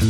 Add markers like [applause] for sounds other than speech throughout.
Muy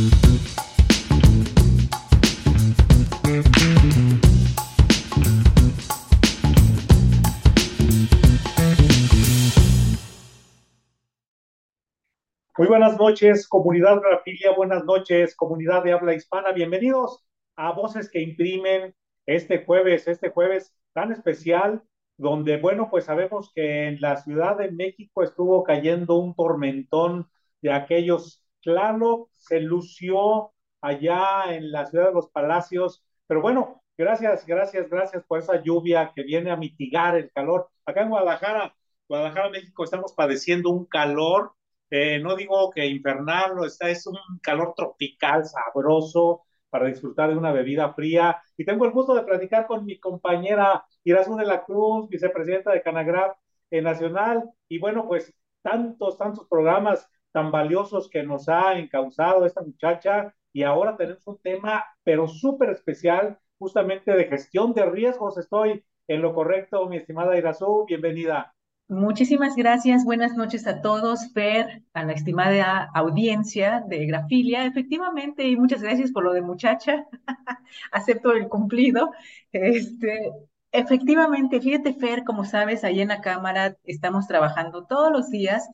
buenas noches, comunidad Grafilia, buenas noches, comunidad de habla hispana, bienvenidos a Voces que Imprimen este jueves, este jueves tan especial, donde, bueno, pues sabemos que en la Ciudad de México estuvo cayendo un tormentón de aquellos, claro, se lució allá en la Ciudad de los Palacios, pero bueno, gracias, gracias, gracias por esa lluvia que viene a mitigar el calor. Acá en Guadalajara, Guadalajara, México, estamos padeciendo un calor eh, no digo que infernal, está, es un calor tropical sabroso para disfrutar de una bebida fría. Y tengo el gusto de platicar con mi compañera Irazú de la Cruz, vicepresidenta de Canagraf Nacional. Y bueno, pues tantos, tantos programas tan valiosos que nos ha encauzado esta muchacha. Y ahora tenemos un tema, pero súper especial, justamente de gestión de riesgos. Estoy en lo correcto, mi estimada Irazú. Bienvenida. Muchísimas gracias. Buenas noches a todos, Fer, a la estimada audiencia de Grafilia. Efectivamente, y muchas gracias por lo de muchacha. [laughs] Acepto el cumplido. Este, efectivamente, fíjate, Fer, como sabes, ahí en la Cámara estamos trabajando todos los días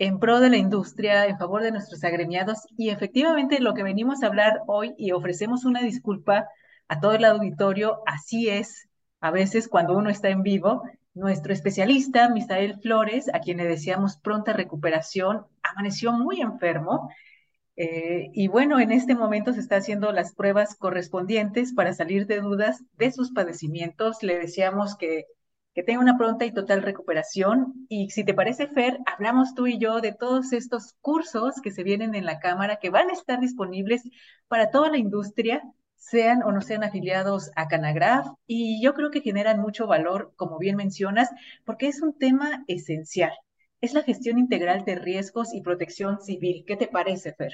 en pro de la industria, en favor de nuestros agremiados y efectivamente lo que venimos a hablar hoy y ofrecemos una disculpa a todo el auditorio, así es, a veces cuando uno está en vivo, nuestro especialista, Misael Flores, a quien le deseamos pronta recuperación, amaneció muy enfermo. Eh, y bueno, en este momento se está haciendo las pruebas correspondientes para salir de dudas de sus padecimientos. Le deseamos que, que tenga una pronta y total recuperación. Y si te parece, Fer, hablamos tú y yo de todos estos cursos que se vienen en la Cámara, que van a estar disponibles para toda la industria sean o no sean afiliados a Canagraf y yo creo que generan mucho valor, como bien mencionas, porque es un tema esencial. Es la gestión integral de riesgos y protección civil. ¿Qué te parece, Fer?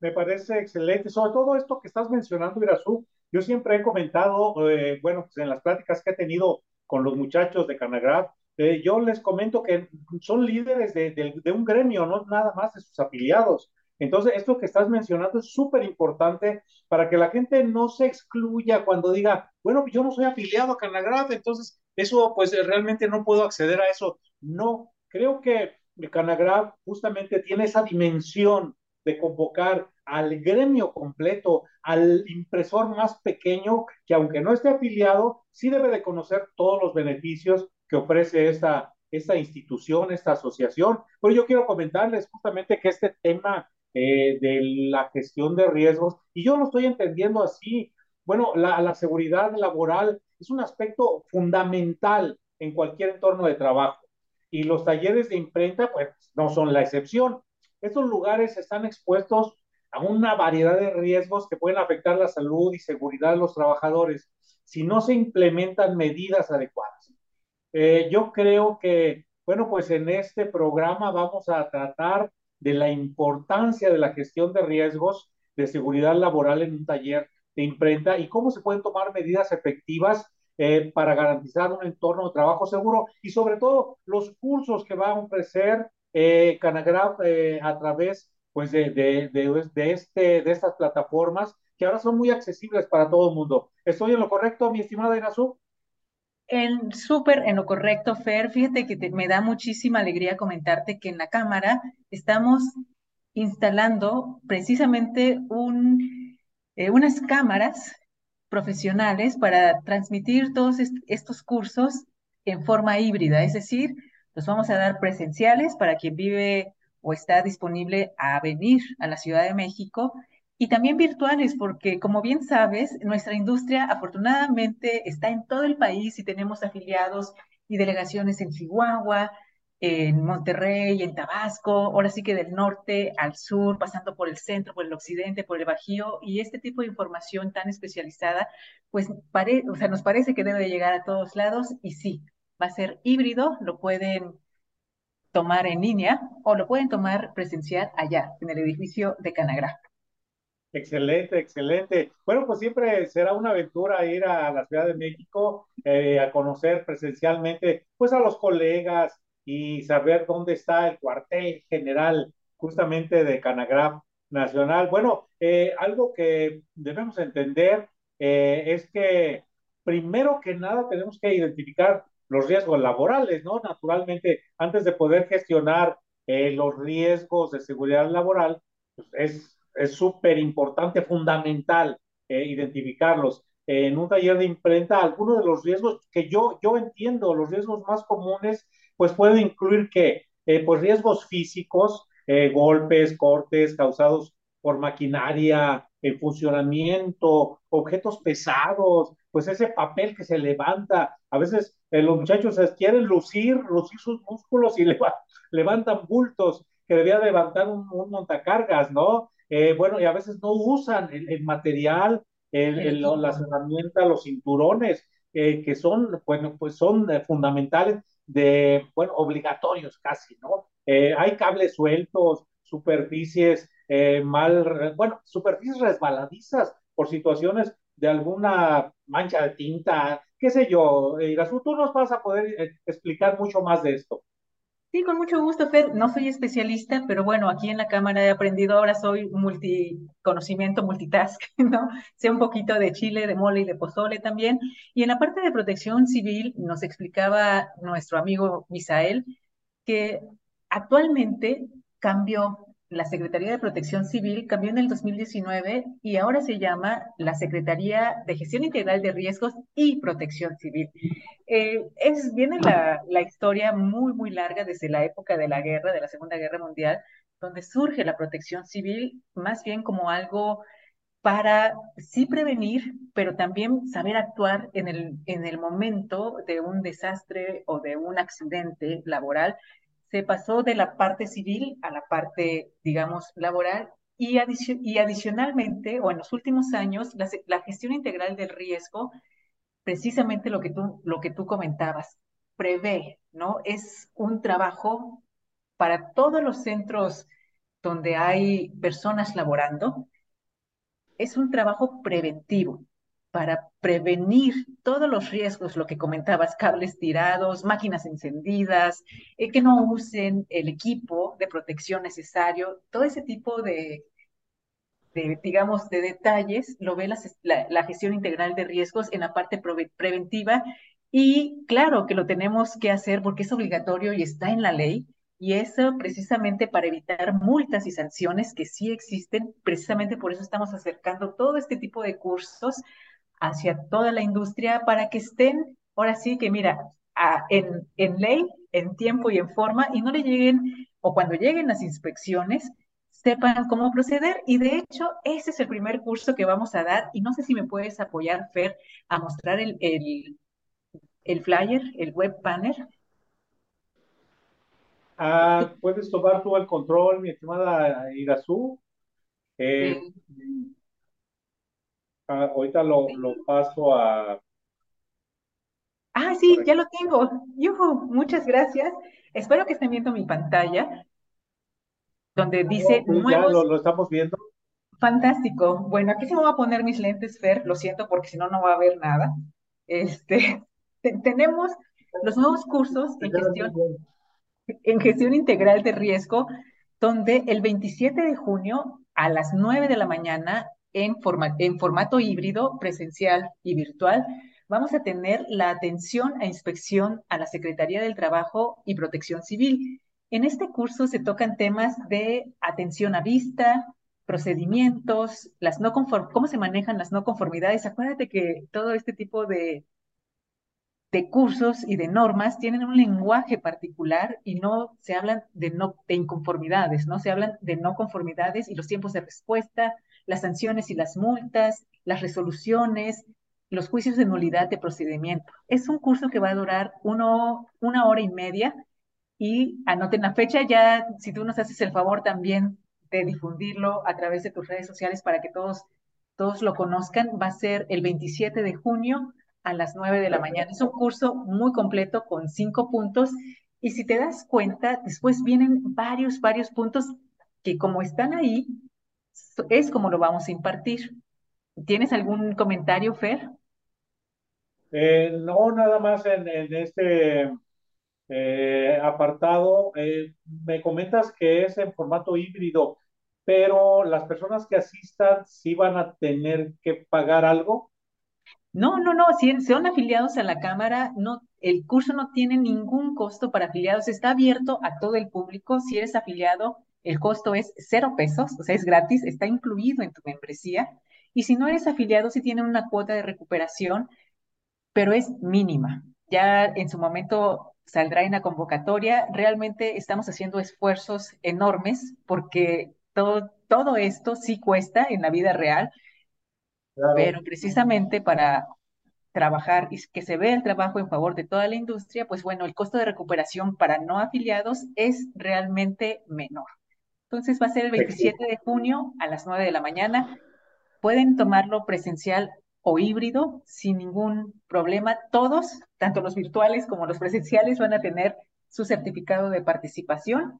Me parece excelente. Sobre todo esto que estás mencionando, Irazú, yo siempre he comentado, eh, bueno, pues en las pláticas que he tenido con los muchachos de Canagraf, eh, yo les comento que son líderes de, un gremio, no nada más de sus afiliados. Entonces, esto que estás mencionando es súper importante para que la gente no se excluya cuando diga, bueno, yo no soy afiliado a Canagraf, entonces eso pues realmente no puedo acceder a eso. No, creo que Canagraf justamente tiene esa dimensión de convocar al gremio completo, al impresor más pequeño, que aunque no esté afiliado, sí debe de conocer todos los beneficios que ofrece esta, esta institución, esta asociación. Pero yo quiero comentarles justamente que este tema eh, de la gestión de riesgos, y yo lo estoy entendiendo así. Bueno, la, la seguridad laboral es un aspecto fundamental en cualquier entorno de trabajo, y los talleres de imprenta, pues, no son la excepción. Estos lugares están expuestos a una variedad de riesgos que pueden afectar la salud y seguridad de los trabajadores si no se implementan medidas adecuadas. Eh, yo creo que, bueno, pues en este programa vamos a tratar de la importancia de la gestión de riesgos de seguridad laboral en un taller de imprenta y cómo se pueden tomar medidas efectivas eh, para garantizar un entorno de trabajo seguro y sobre todo los cursos que va a ofrecer eh, Canagraf eh, a través pues, de, de, de, este, de estas plataformas que ahora son muy accesibles para todo el mundo. ¿Estoy en lo correcto, mi estimada Inazú? En súper en lo correcto, Fer. Fíjate que me da muchísima alegría comentarte que en la Cámara estamos instalando precisamente un, eh, unas cámaras profesionales para transmitir todos estos cursos en forma híbrida, es decir, los vamos a dar presenciales para quien vive o está disponible a venir a la Ciudad de México y también virtuales, porque como bien sabes, nuestra industria afortunadamente está en todo el país y tenemos afiliados y delegaciones en Chihuahua, en Monterrey, en Tabasco, ahora sí que del norte al sur, pasando por el centro, por el occidente, por el Bajío, y este tipo de información tan especializada, pues o sea, nos parece que debe llegar a todos lados y sí, va a ser híbrido, lo pueden tomar en línea o lo pueden tomar presencial allá, en el edificio de Canagra. Excelente, excelente. Bueno, pues siempre será una aventura ir a la Ciudad de México eh, a conocer presencialmente pues a los colegas y saber dónde está el cuartel general justamente de Canagraf nacional. Bueno, eh, algo que debemos entender eh, es que primero que nada tenemos que identificar los riesgos laborales, ¿no? Naturalmente, antes de poder gestionar eh, los riesgos de seguridad laboral, pues es súper importante, fundamental identificarlos. en un taller de imprenta, algunos de los riesgos que yo, yo entiendo, los riesgos más comunes, pues pueden incluir que, pues riesgos físicos, eh, golpes, cortes causados por maquinaria en funcionamiento, objetos pesados, pues ese papel que se levanta. A veces eh, los muchachos quieren lucir, lucir sus músculos y [laughs] levantan bultos que debía levantar un, montacargas, ¿no? Eh, bueno, y a veces no usan el, material, el, las herramientas, los cinturones, que son, bueno, pues son fundamentales de, bueno, obligatorios casi, ¿no? Eh, hay cables sueltos, superficies eh, mal, bueno, superficies resbaladizas por situaciones de alguna mancha de tinta, qué sé yo. Irasú, tú nos vas a poder eh, explicar mucho más de esto. Sí, con mucho gusto, Fer. No soy especialista, pero bueno, aquí en la cámara he aprendido, ahora soy multi conocimiento, multitask, [laughs] ¿no? Sé un poquito de chile, de mole y de pozole también. Y en la parte de protección civil nos explicaba nuestro amigo Misael que actualmente cambió la Secretaría de Protección Civil, cambió en el 2019 y ahora se llama la Secretaría de Gestión Integral de Riesgos y Protección Civil. Eh, es, viene la, historia muy, muy larga desde la época de la guerra, de la Segunda Guerra Mundial, donde surge la protección civil más bien como algo para sí prevenir, pero también saber actuar en el, en el momento de un desastre o de un accidente laboral se pasó de la parte civil a la parte, digamos, laboral y, adicionalmente, o en los últimos años, la, gestión integral del riesgo, precisamente lo que tú, lo que tú comentabas, prevé, ¿no? Es un trabajo para todos los centros donde hay personas laborando, es un trabajo preventivo para prevenir todos los riesgos, lo que comentabas, cables tirados, máquinas encendidas, eh, que no usen el equipo de protección necesario, todo ese tipo de, digamos, de detalles, lo ve la, gestión integral de riesgos en la parte preventiva y claro que lo tenemos que hacer porque es obligatorio y está en la ley. Y eso precisamente para evitar multas y sanciones que sí existen, precisamente por eso estamos acercando todo este tipo de cursos hacia toda la industria para que estén, ahora sí que mira, en, en ley, en tiempo y en forma, y no le lleguen, o cuando lleguen las inspecciones, sepan cómo proceder. Y de hecho, ese es el primer curso que vamos a dar. Y no sé si me puedes apoyar, Fer, a mostrar el, el, el flyer, el web banner. Ah, puedes tomar tú el control, mi estimada Irazú. Eh, Ah, ahorita lo, lo paso a... Ah, sí, ya lo tengo. Yuhu, muchas gracias. Espero que estén viendo mi pantalla, donde dice Ya lo, lo, estamos viendo. Fantástico. Bueno, aquí se me va a poner mis lentes, Fer, lo siento, porque si no, no va a haber nada. Este, [laughs] tenemos los nuevos cursos en gestión, en gestión integral de riesgo, donde el 27 de junio a las 9 de la mañana en, en formato híbrido, presencial y virtual, vamos a tener la atención a inspección a la Secretaría del Trabajo y Protección Civil. En este curso se tocan temas de atención a vista, procedimientos, las no cómo se manejan las no conformidades. Acuérdate que todo este tipo de, de cursos y de normas tienen un lenguaje particular y no se hablan de, no, de inconformidades, no se hablan de no conformidades y los tiempos de respuesta, las sanciones y las multas, las resoluciones, los juicios de nulidad de procedimiento. Es un curso que va a durar uno, una hora y media y anoten la fecha ya, si tú nos haces el favor también de difundirlo a través de tus redes sociales para que todos, todos lo conozcan, va a ser el 27 de junio a las 9 de la mañana. Es un curso muy completo con cinco puntos y si te das cuenta, después vienen varios, varios puntos que como están ahí, es como lo vamos a impartir. ¿Tienes algún comentario, Fer? Eh, no, nada más en, este eh, apartado. Eh, me comentas que es en formato híbrido. pero las personas que asistan sí van a tener que pagar algo. No, no, no, si son afiliados a la Cámara, no, el curso no tiene ningún costo para afiliados, está abierto a todo el público. Si eres afiliado, el costo es cero pesos, o sea, es gratis, está incluido en tu membresía. Y si no eres afiliado, sí tiene una cuota de recuperación, pero es mínima. Ya en su momento saldrá en la convocatoria. Realmente estamos haciendo esfuerzos enormes porque todo, todo esto sí cuesta en la vida real, pero precisamente para trabajar y que se vea el trabajo en favor de toda la industria, pues bueno, el costo de recuperación para no afiliados es realmente menor. Entonces va a ser el 27 de junio a las 9 de la mañana. Pueden tomarlo presencial o híbrido sin ningún problema. Todos, tanto los virtuales como los presenciales, van a tener su certificado de participación.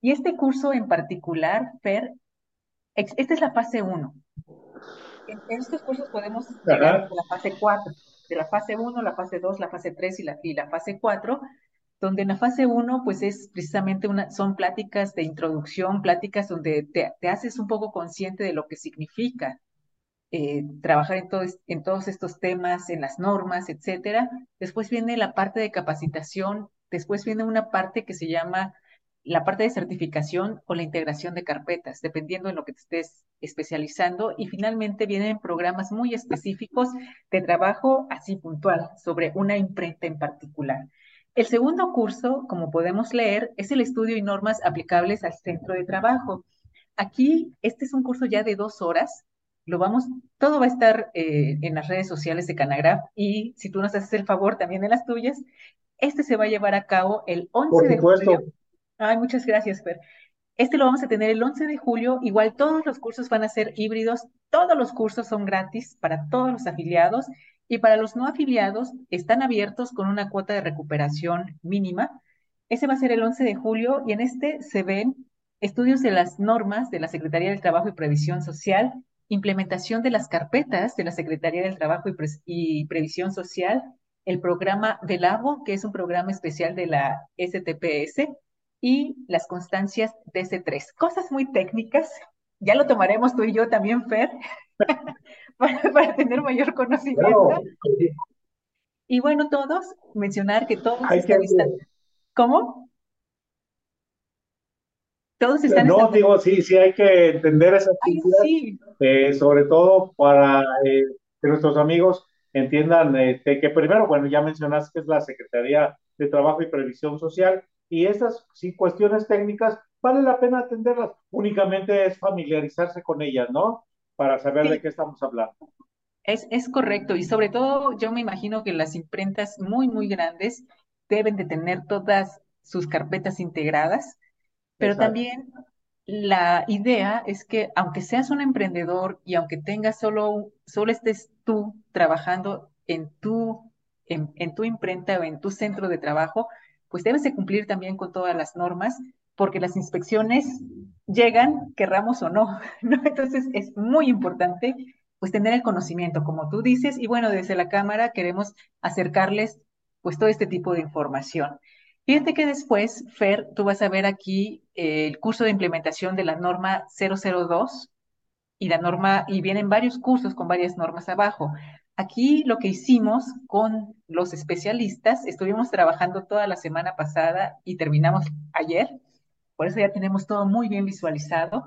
Y este curso en particular, Fer, esta es la fase 1. En, estos cursos podemos llegar a la fase 4, de la fase 1, la fase 2, la fase 3 y la, y la fase 4, donde en la fase 1, pues es precisamente una, son pláticas de introducción, pláticas donde te, te haces un poco consciente de lo que significa eh, trabajar en, en todos estos temas, en las normas, etcétera. Después viene la parte de capacitación, después viene una parte que se llama la parte de certificación o la integración de carpetas, dependiendo en lo que te estés especializando. Y finalmente vienen programas muy específicos de trabajo así puntual sobre una imprenta en particular. El segundo curso, como podemos leer, es el estudio y normas aplicables al centro de trabajo. Aquí, este es un curso ya de dos horas lo vamos, todo va a estar eh, en las redes sociales de Canagraf y si tú nos haces el favor también en las tuyas, este se va a llevar a cabo el 11 de julio. Ay, muchas gracias, Fer. Este lo vamos a tener el 11 de julio. Igual todos los cursos van a ser híbridos. Todos los cursos son gratis para todos los afiliados y para los no afiliados están abiertos con una cuota de recuperación mínima. Ese va a ser el 11 de julio y en este se ven estudios de las normas de la Secretaría del Trabajo y Previsión Social, implementación de las carpetas de la Secretaría del Trabajo y, Previsión Social, el programa del lago que es un programa especial de la STPS, y las constancias DC3. Cosas muy técnicas, ya lo tomaremos tú y yo también, Fer, [laughs] para, tener mayor conocimiento. Y bueno, todos, mencionar que todos están... ¿Cómo? Todos están... No, digo, sí, sí hay que entender esa eh, sobre todo para eh, que nuestros amigos entiendan eh, que primero, bueno, ya mencionaste que es la Secretaría de Trabajo y Previsión Social y esas sí, cuestiones técnicas vale la pena atenderlas, únicamente es familiarizarse con ellas, ¿no? Para saber de qué estamos hablando. Es, es correcto y sobre todo yo me imagino que las imprentas muy, muy grandes deben de tener todas sus carpetas integradas, pero también la idea es que aunque seas un emprendedor y aunque tengas solo, solo estés tú trabajando en tu, en, tu imprenta o en tu centro de trabajo, pues debes de cumplir también con todas las normas, porque las inspecciones llegan, querramos o no, [laughs] ¿no? Entonces es muy importante pues tener el conocimiento, como tú dices, y bueno, desde la Cámara queremos acercarles pues todo este tipo de información. Fíjate que después, Fer, tú vas a ver aquí eh, el curso de implementación de la norma 002 y la norma, y vienen varios cursos con varias normas abajo. Aquí lo que hicimos con los especialistas, estuvimos trabajando toda la semana pasada y terminamos ayer, por eso ya tenemos todo muy bien visualizado.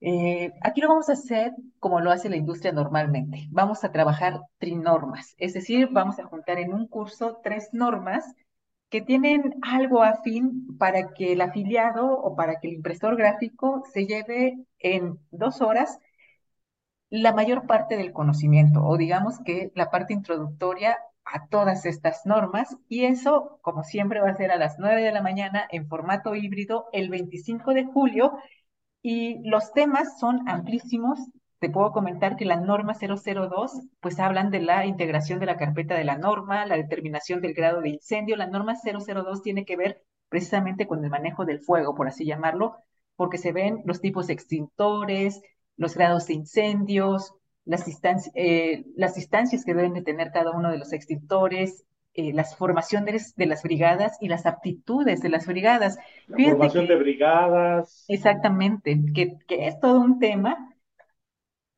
Eh, aquí lo vamos a hacer como lo hace la industria normalmente. Vamos a trabajar trinormas, es decir, vamos a juntar en un curso tres normas que tienen algo afín para que el afiliado o para que el impresor gráfico se lleve en dos horas la mayor parte del conocimiento o digamos que la parte introductoria a todas estas normas y eso, como siempre, va a ser a las 9 de la mañana en formato híbrido el 25 de julio y los temas son amplísimos te puedo comentar que la norma 002, pues hablan de la integración de la carpeta de la norma, la determinación del grado de incendio. La norma 002 tiene que ver precisamente con el manejo del fuego, por así llamarlo, porque se ven los tipos extintores, los grados de incendios, las, eh, las distancias que deben de tener cada uno de los extintores, eh, las formaciones de las brigadas y las aptitudes de las brigadas. La formación de brigadas. Exactamente, que, que es todo un tema.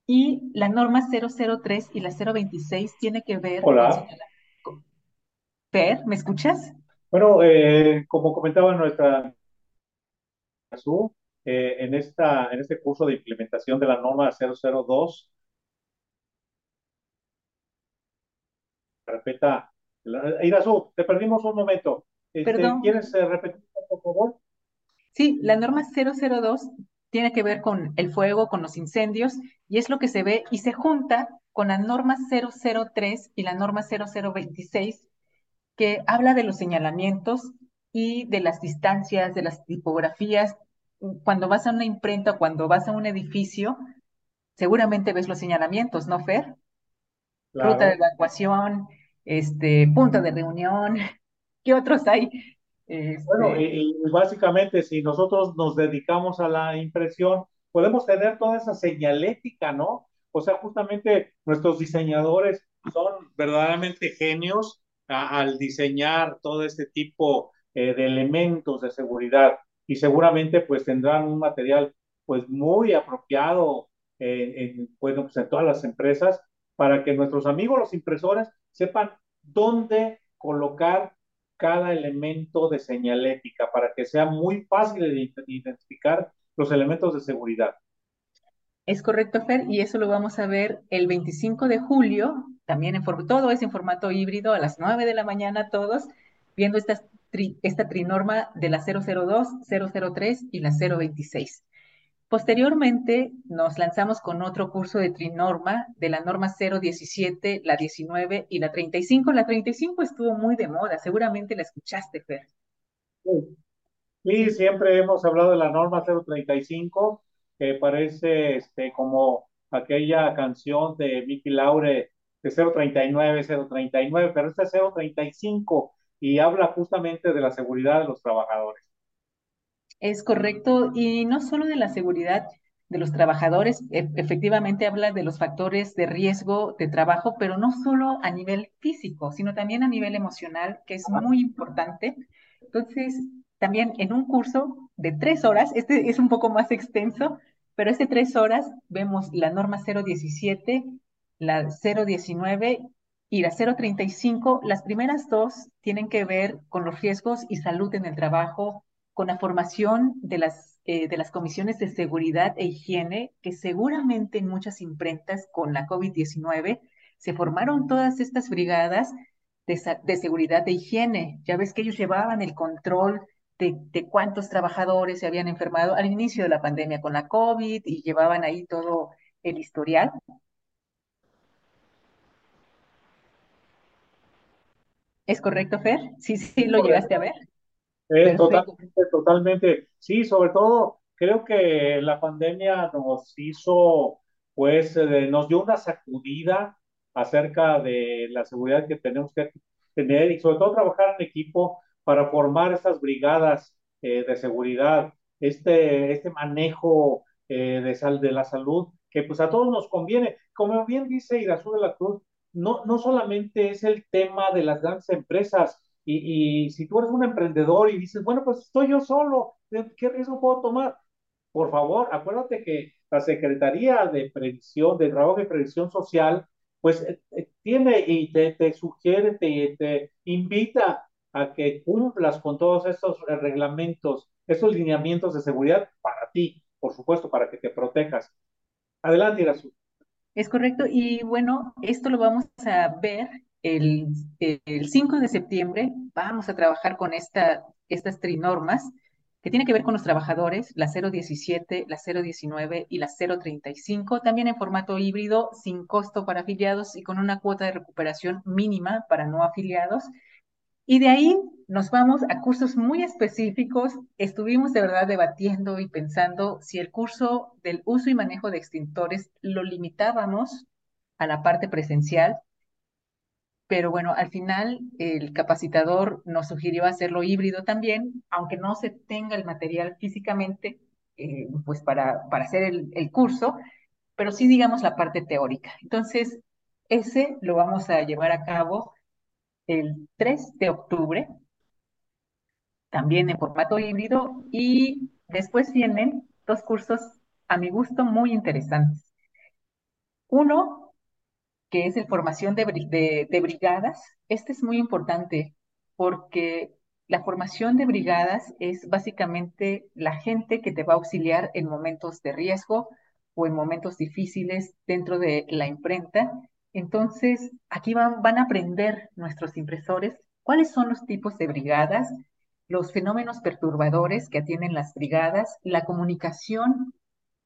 Y la norma 003 y la 026 tiene que ver Hola. con... Per, ¿me escuchas? Bueno, eh, como comentaba nuestra eh, en, esta, en este curso de implementación de la norma 002, respeta Irazu, te perdimos un momento. Este, ¿Quieres eh, repetir, por favor? Sí, la norma 002 tiene que ver con el fuego, con los incendios, y es lo que se ve y se junta con la norma 003 y la norma 0026, que habla de los señalamientos y de las distancias, de las tipografías. Cuando vas a una imprenta, cuando vas a un edificio, seguramente ves los señalamientos, ¿no, Fer? Ruta de evacuación, este, punto de reunión, [laughs] ¿qué otros hay? Bueno, este, y, básicamente si nosotros nos dedicamos a la impresión, podemos tener toda esa señalética, ¿no? O sea, justamente nuestros diseñadores son verdaderamente genios al diseñar todo este tipo eh, de elementos de seguridad y seguramente pues tendrán un material pues muy apropiado en, bueno, pues en todas las empresas para que nuestros amigos los impresores sepan dónde colocar cada elemento de señalética para que sea muy fácil de identificar los elementos de seguridad. Es correcto, Fer, y eso lo vamos a ver el 25 de julio, también en todo es en formato híbrido, a las 9 de la mañana todos, viendo esta, esta trinorma de la 002, 003 y la 026. Posteriormente nos lanzamos con otro curso de trinorma, de la norma 017, la 19 y la 35. La 35 estuvo muy de moda, seguramente la escuchaste, Fer. Sí, siempre hemos hablado de la norma 035, que parece este, como aquella canción de Mickey Laure de 039, 039, pero este es 035 y habla justamente de la seguridad de los trabajadores. Es correcto, y no solo de la seguridad de los trabajadores, e, efectivamente habla de los factores de riesgo de trabajo, pero no solo a nivel físico, sino también a nivel emocional, que es muy importante. Entonces, también en un curso de tres horas, este es un poco más extenso, pero este tres horas vemos la norma 017, la 019 y la 035. Las primeras dos tienen que ver con los riesgos y salud en el trabajo, con la formación de las, eh, de las comisiones de seguridad e higiene, que seguramente en muchas imprentas con la COVID-19 se formaron todas estas brigadas de, de, seguridad e higiene. Ya ves que ellos llevaban el control de, de, cuántos trabajadores se habían enfermado al inicio de la pandemia con la COVID y llevaban ahí todo el historial. ¿Es correcto, Fer? Sí, sí, lo llegaste a ver. Es totalmente, totalmente. Sí, sobre todo creo que la pandemia nos hizo, pues, eh, nos dio una sacudida acerca de la seguridad que tenemos que tener y sobre todo trabajar en equipo para formar estas brigadas eh, de seguridad, este, este manejo eh, de, sal, de la salud, que pues a todos nos conviene. Como bien dice Irazú de la Cruz, no, no solamente es el tema de las grandes empresas, y, si tú eres un emprendedor y dices, bueno, pues estoy yo solo, ¿qué riesgo puedo tomar? Por favor, acuérdate que la Secretaría de Prevención, de Trabajo y Prevención Social, pues eh, eh, tiene y te, te sugiere, te, te, invita a que cumplas con todos estos reglamentos, estos lineamientos de seguridad para ti, por supuesto, para que te protejas. Adelante, Irazu. Es correcto, y bueno, esto lo vamos a ver el, 5 de septiembre vamos a trabajar con esta, estas trinormas que tienen que ver con los trabajadores, la 017, la 019 y la 035, también en formato híbrido, sin costo para afiliados y con una cuota de recuperación mínima para no afiliados. Y de ahí nos vamos a cursos muy específicos. Estuvimos de verdad debatiendo y pensando si el curso del uso y manejo de extintores lo limitábamos a la parte presencial pero bueno, al final el capacitador nos sugirió hacerlo híbrido también, aunque no se tenga el material físicamente, eh, pues para, para hacer el, el, curso, pero sí digamos la parte teórica. Entonces, ese lo vamos a llevar a cabo el 3 de octubre, también en formato híbrido, y después vienen dos cursos a mi gusto muy interesantes. Uno, que es el formación de, de brigadas. Este es muy importante porque la formación de brigadas es básicamente la gente que te va a auxiliar en momentos de riesgo o en momentos difíciles dentro de la imprenta. Entonces, aquí van, van a aprender nuestros impresores cuáles son los tipos de brigadas, los fenómenos perturbadores que atienden las brigadas, la comunicación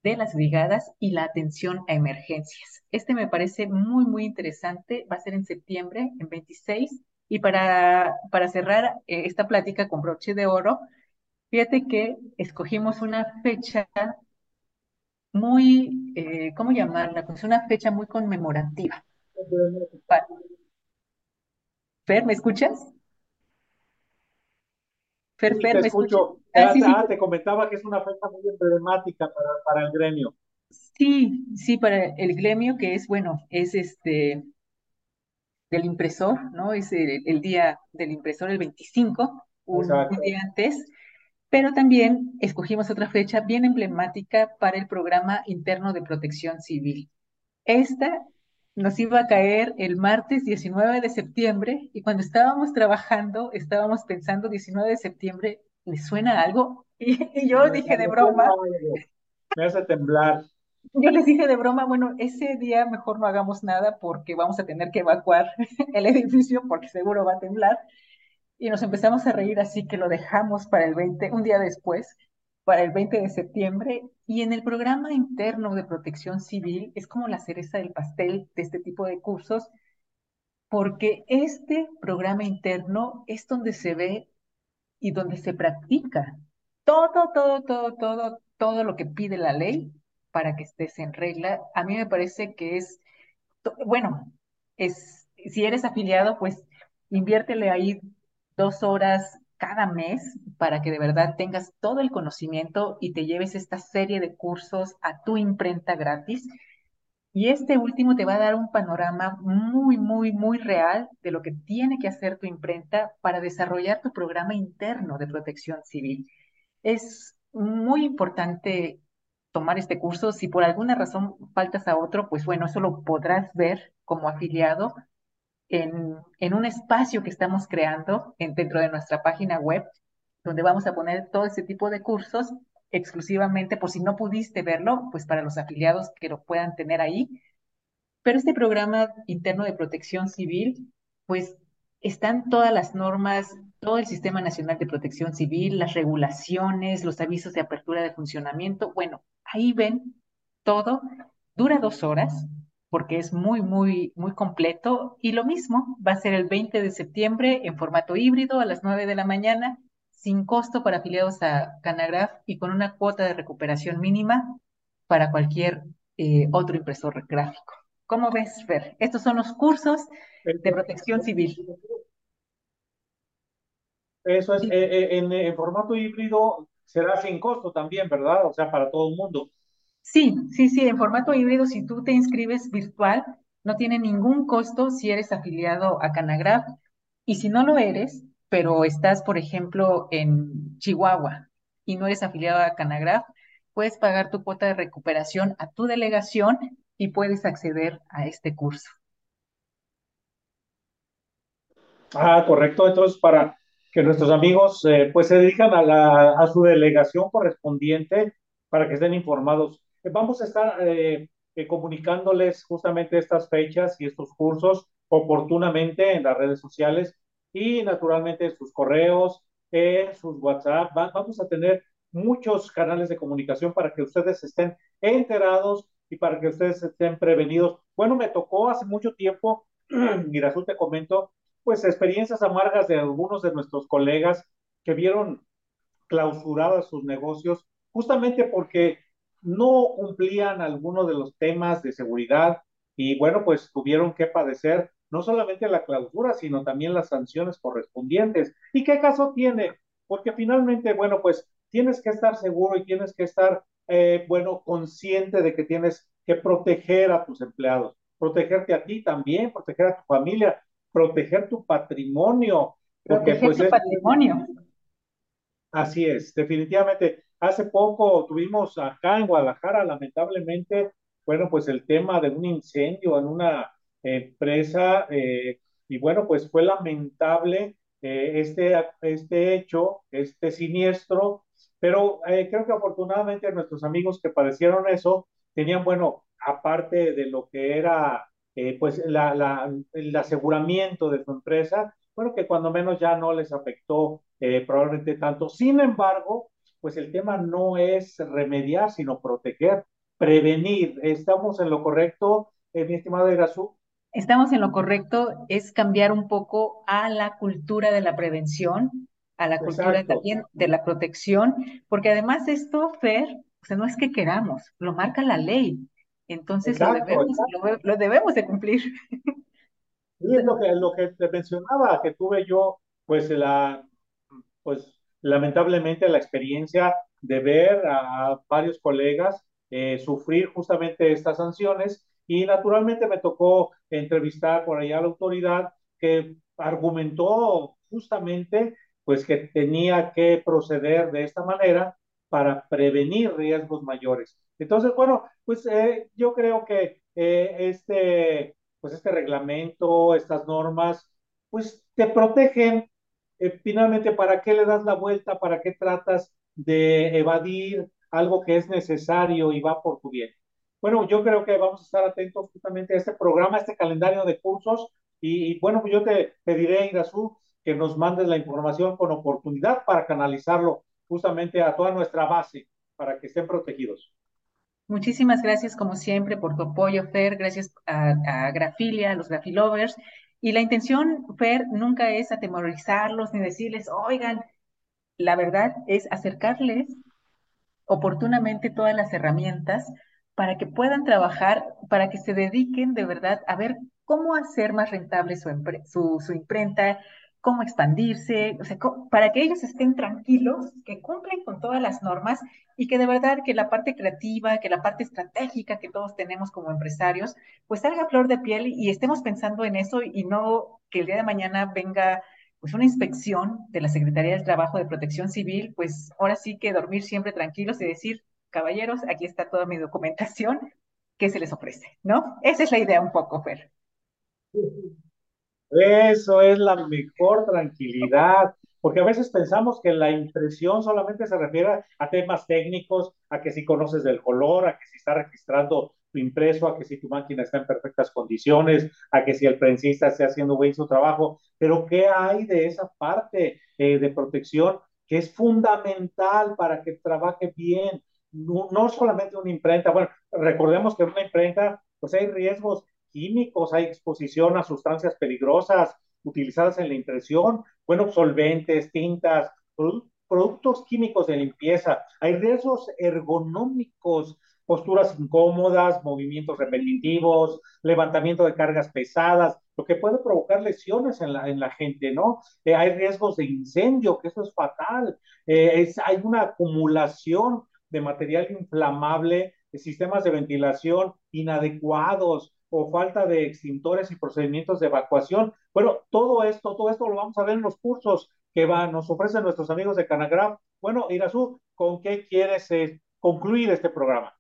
de las brigadas y la atención a emergencias. Este me parece muy, muy interesante. Va a ser en septiembre, en 26 y para, para cerrar eh, esta plática con broche de oro, fíjate que escogimos una fecha muy, eh, ¿cómo llamarla? Pues una fecha muy conmemorativa. Fer, ¿me escuchas? Fer, Fer, te ¿me escucho. Ah, ah, te comentaba que es una fecha muy emblemática para, para el gremio. Sí, sí, para el gremio que es, bueno, es este, del impresor, ¿no? Es el, día del impresor, el 25, un, día antes, pero también escogimos otra fecha bien emblemática para el programa interno de protección civil. Esta nos iba a caer el martes 19 de septiembre y cuando estábamos trabajando, estábamos pensando 19 de septiembre, ¿le suena algo? [laughs] Y, yo dije de broma. Me hace temblar. [laughs] Yo les dije de broma, bueno, ese día mejor no hagamos nada porque vamos a tener que evacuar [laughs] el edificio porque seguro va a temblar. Y nos empezamos a reír, así que lo dejamos para el 20, un día después, para el 20 de septiembre. Y en el programa interno de protección civil es como la cereza del pastel de este tipo de cursos, porque este programa interno es donde se ve y donde se practica todo, todo, todo, todo, todo lo que pide la ley para que estés en regla. A mí me parece que es, bueno, es, si eres afiliado, pues inviértele ahí dos horas cada mes para que de verdad tengas todo el conocimiento y te lleves esta serie de cursos a tu imprenta gratis. Y este último te va a dar un panorama muy, muy, muy real de lo que tiene que hacer tu imprenta para desarrollar tu programa interno de protección civil. Es muy importante tomar este curso. Si por alguna razón faltas a otro, pues bueno, eso lo podrás ver como afiliado en, en un espacio que estamos creando en, dentro de nuestra página web, donde vamos a poner todo ese tipo de cursos exclusivamente, por si no pudiste verlo, pues para los afiliados que lo puedan tener ahí. Pero este programa interno de protección civil, pues están todas las normas, todo el Sistema Nacional de Protección Civil, las regulaciones, los avisos de apertura de funcionamiento. Bueno, ahí ven todo. Dura dos horas porque es muy, muy, muy completo. Y lo mismo va a ser el 20 de septiembre en formato híbrido a las 9 de la mañana, sin costo para afiliados a Canagraph y con una cuota de recuperación mínima para cualquier eh, otro impresor gráfico. ¿Cómo ves, Fer? Estos son los cursos de protección civil. Eso es, eh, eh, en, formato híbrido será sin costo también, ¿verdad? O sea, para todo el mundo. Sí, sí, sí, en formato híbrido, si tú te inscribes virtual, no tiene ningún costo si eres afiliado a Canagraph. Y si no lo eres, pero estás, por ejemplo, en Chihuahua y no eres afiliado a Canagraph, puedes pagar tu cuota de recuperación a tu delegación y puedes acceder a este curso. Ah, correcto. Entonces, para que nuestros amigos eh, pues se dirijan a, la, a su delegación correspondiente para que estén informados. Eh, vamos a estar eh, comunicándoles justamente estas fechas y estos cursos oportunamente en las redes sociales y naturalmente sus correos, en sus WhatsApp. vamos a tener muchos canales de comunicación para que ustedes estén enterados y para que ustedes estén prevenidos. Bueno, me tocó hace mucho tiempo, [clears throat] mira, te comento, pues experiencias amargas de algunos de nuestros colegas que vieron clausuradas sus negocios justamente porque no cumplían algunos de los temas de seguridad y bueno, pues tuvieron que padecer no solamente la clausura, sino también las sanciones correspondientes. ¿Y qué caso tiene? Porque finalmente, bueno, pues tienes que estar seguro y tienes que estar eh, bueno, consciente de que tienes que proteger a tus empleados, protegerte a ti también, proteger a tu familia, proteger tu patrimonio. Porque, proteger pues, tu patrimonio. Así es, definitivamente. Hace poco tuvimos acá en Guadalajara, lamentablemente, bueno, pues el tema de un incendio en una empresa, eh, y bueno, pues fue lamentable eh, este, este hecho, este siniestro, pero eh, creo que afortunadamente nuestros amigos que padecieron eso tenían, bueno, aparte de lo que era pues la, el aseguramiento de su empresa, bueno, que cuando menos ya no les afectó probablemente tanto. Sin embargo, pues el tema no es remediar, sino proteger, prevenir. ¿Estamos en lo correcto, mi estimado Irazú? Estamos en lo correcto, es cambiar un poco a la cultura de la prevención, a la cultura también de la protección, porque además esto, Fer, o sea, no es que queramos, lo marca la ley. Entonces lo, debemos, lo, debemos, de cumplir. Sí, es lo que, lo que te mencionaba, que tuve yo, pues, la, pues, lamentablemente la experiencia de ver a varios colegas eh, sufrir justamente estas sanciones y naturalmente me tocó entrevistar por allá a la autoridad que argumentó justamente pues que tenía que proceder de esta manera para prevenir riesgos mayores. Entonces, bueno, pues eh, yo creo que eh, este, pues este reglamento, estas normas, pues te protegen. Eh, finalmente, ¿para qué le das la vuelta? ¿Para qué tratas de evadir algo que es necesario y va por tu bien? Bueno, yo creo que vamos a estar atentos justamente a este programa, a este calendario de cursos. Y, bueno, yo te pediré, Irazú, que nos mandes la información con oportunidad para canalizarlo justamente a toda nuestra base, para que estén protegidos. Muchísimas gracias, como siempre, por tu apoyo, Fer. Gracias a, a Grafilia, a los Grafilovers. Y la intención, Fer, nunca es atemorizarlos ni decirles, oigan, la verdad es acercarles oportunamente todas las herramientas para que puedan trabajar, para que se dediquen de verdad a ver cómo hacer más rentable su, imprenta, cómo expandirse, para que ellos estén tranquilos, que cumplen con todas las normas y que de verdad que la parte creativa, que la parte estratégica que todos tenemos como empresarios, pues salga flor de piel y estemos pensando en eso y no que el día de mañana venga pues una inspección de la Secretaría del Trabajo de Protección Civil, pues ahora sí que dormir siempre tranquilos y decir, caballeros, aquí está toda mi documentación, ¿qué se les ofrece? ¿No? Esa es la idea un poco, Fer. Eso es la mejor tranquilidad, porque a veces pensamos que la impresión solamente se refiere a temas técnicos, a que si conoces del color, a que si está registrando tu impreso, a que si tu máquina está en perfectas condiciones, a que si el prensista está haciendo bien su trabajo, pero ¿qué hay de esa parte eh, de protección que es fundamental para que trabaje bien? No, solamente una imprenta, bueno, recordemos que en una imprenta, pues hay riesgos químicos, hay exposición a sustancias peligrosas utilizadas en la impresión, bueno, solventes, tintas, productos químicos de limpieza, hay riesgos ergonómicos, posturas incómodas, movimientos repetitivos, levantamiento de cargas pesadas, lo que puede provocar lesiones en la, en la gente, ¿no? Eh, hay riesgos de incendio, que eso es fatal, eh, es, hay una acumulación de material inflamable, de sistemas de ventilación inadecuados o falta de extintores y procedimientos de evacuación. Bueno, todo esto, todo esto lo vamos a ver en los cursos que nos ofrecen nuestros amigos de Canagraph. Bueno, Irazú, ¿con qué quieres eh, concluir este programa?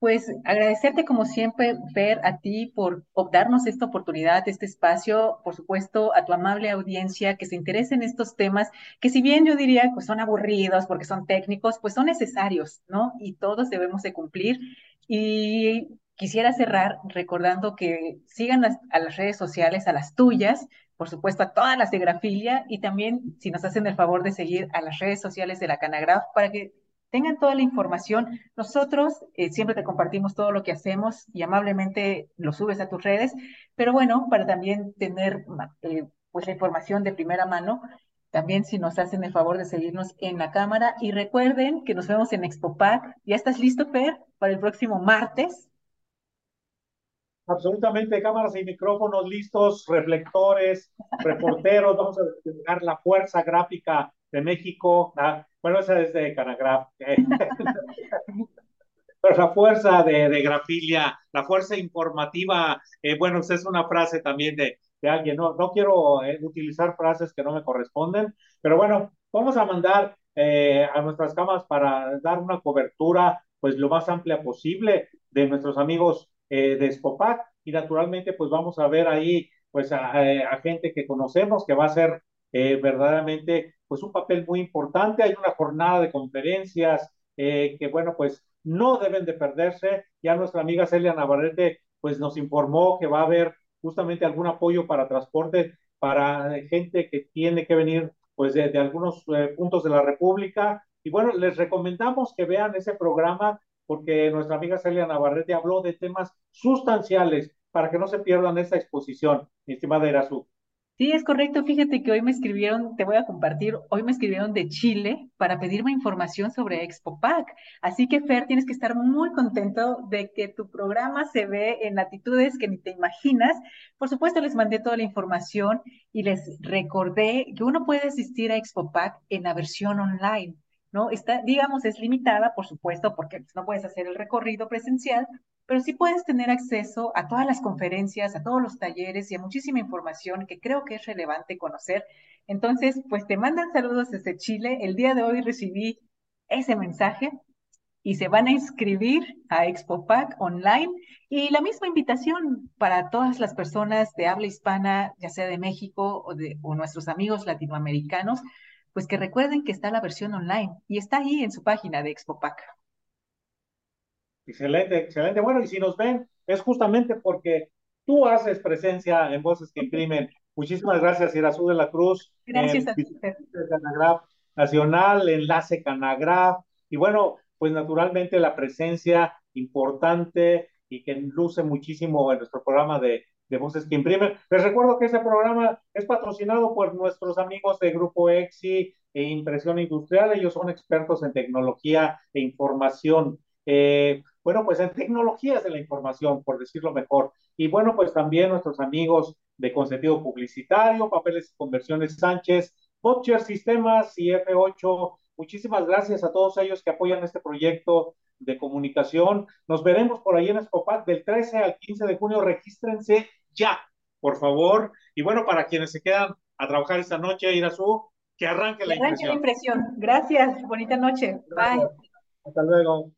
Pues agradecerte como siempre, Fer, a ti por darnos esta oportunidad, este espacio, por supuesto, a tu amable audiencia que se interese en estos temas, que si bien yo diría que son aburridos porque son técnicos, pues son necesarios, ¿no? Y todos debemos de cumplir. Y quisiera cerrar recordando que sigan a las redes sociales, a las tuyas, por supuesto a todas las de Grafilia y también si nos hacen el favor de seguir a las redes sociales de la Canagraf para que tengan toda la información. Nosotros eh, siempre te compartimos todo lo que hacemos y amablemente lo subes a tus redes, pero bueno, para también tener eh, pues la información de primera mano, también si nos hacen el favor de seguirnos en la cámara y recuerden que nos vemos en ExpoPac. ¿Ya estás listo, Per, para el próximo martes? Absolutamente, cámaras y micrófonos listos, reflectores, reporteros, [laughs] vamos a desplegar la fuerza gráfica de México. ¿ah? Bueno, esa es de Canagraf. [laughs] Pero la fuerza de, de, grafilia, la fuerza informativa, eh, bueno, es una frase también de, de alguien. No, no quiero eh, utilizar frases que no me corresponden, pero bueno, vamos a mandar eh, a nuestras camas para dar una cobertura pues lo más amplia posible de nuestros amigos eh, de Spopac y naturalmente pues vamos a ver ahí pues a gente que conocemos que va a ser verdaderamente pues un papel muy importante. Hay una jornada de conferencias que bueno pues no deben de perderse. Ya nuestra amiga Celia Navarrete pues nos informó que va a haber justamente algún apoyo para transporte para gente que tiene que venir pues de, algunos eh, puntos de la República. Y bueno, les recomendamos que vean ese programa porque nuestra amiga Celia Navarrete habló de temas sustanciales para que no se pierdan esa exposición, mi estimada Erasu. Sí, es correcto. Fíjate que hoy me escribieron, te voy a compartir, hoy me escribieron de Chile para pedirme información sobre Expo Pack. Así que, Fer, tienes que estar muy contento de que tu programa se ve en latitudes que ni te imaginas. Por supuesto, les mandé toda la información y les recordé que uno puede asistir a Expo Pack en la versión online. ¿no? Está, digamos, es limitada, por supuesto, porque no puedes hacer el recorrido presencial, pero sí puedes tener acceso a todas las conferencias, a todos los talleres y a muchísima información que creo que es relevante conocer. Entonces, pues te mandan saludos desde Chile. El día de hoy recibí ese mensaje y se van a inscribir a ExpoPack online y la misma invitación para todas las personas de habla hispana, ya sea de México o de nuestros amigos latinoamericanos, pues que recuerden que está la versión online y está ahí en su página de ExpoPack. Excelente, excelente. Bueno, y si nos ven, es justamente porque tú haces presencia en Voces que Imprimen. Muchísimas gracias, Irazú de la Cruz. Gracias a ti. Canagraf Nacional, Enlace Canagraf. Y bueno, pues naturalmente la presencia importante y que luce muchísimo en nuestro programa de, de Voces que Imprimen. Les recuerdo que este programa es patrocinado por nuestros amigos de Grupo EXI e Impresión Industrial. Ellos son expertos en tecnología e información. Eh, bueno, pues en tecnologías de la información, por decirlo mejor. Y bueno, pues también nuestros amigos de Consentido Publicitario, Papeles y Conversiones Sánchez, Botcher Sistemas y F8. Muchísimas gracias a todos ellos que apoyan este proyecto de comunicación. Nos veremos por ahí en Escopat del 13 al 15 de junio. Regístrense ya, por favor. Y bueno, para quienes se quedan a trabajar esta noche, Irazú, que arranque la impresión. Arranque la impresión. Gracias. Bonita noche. Bye. Hasta luego.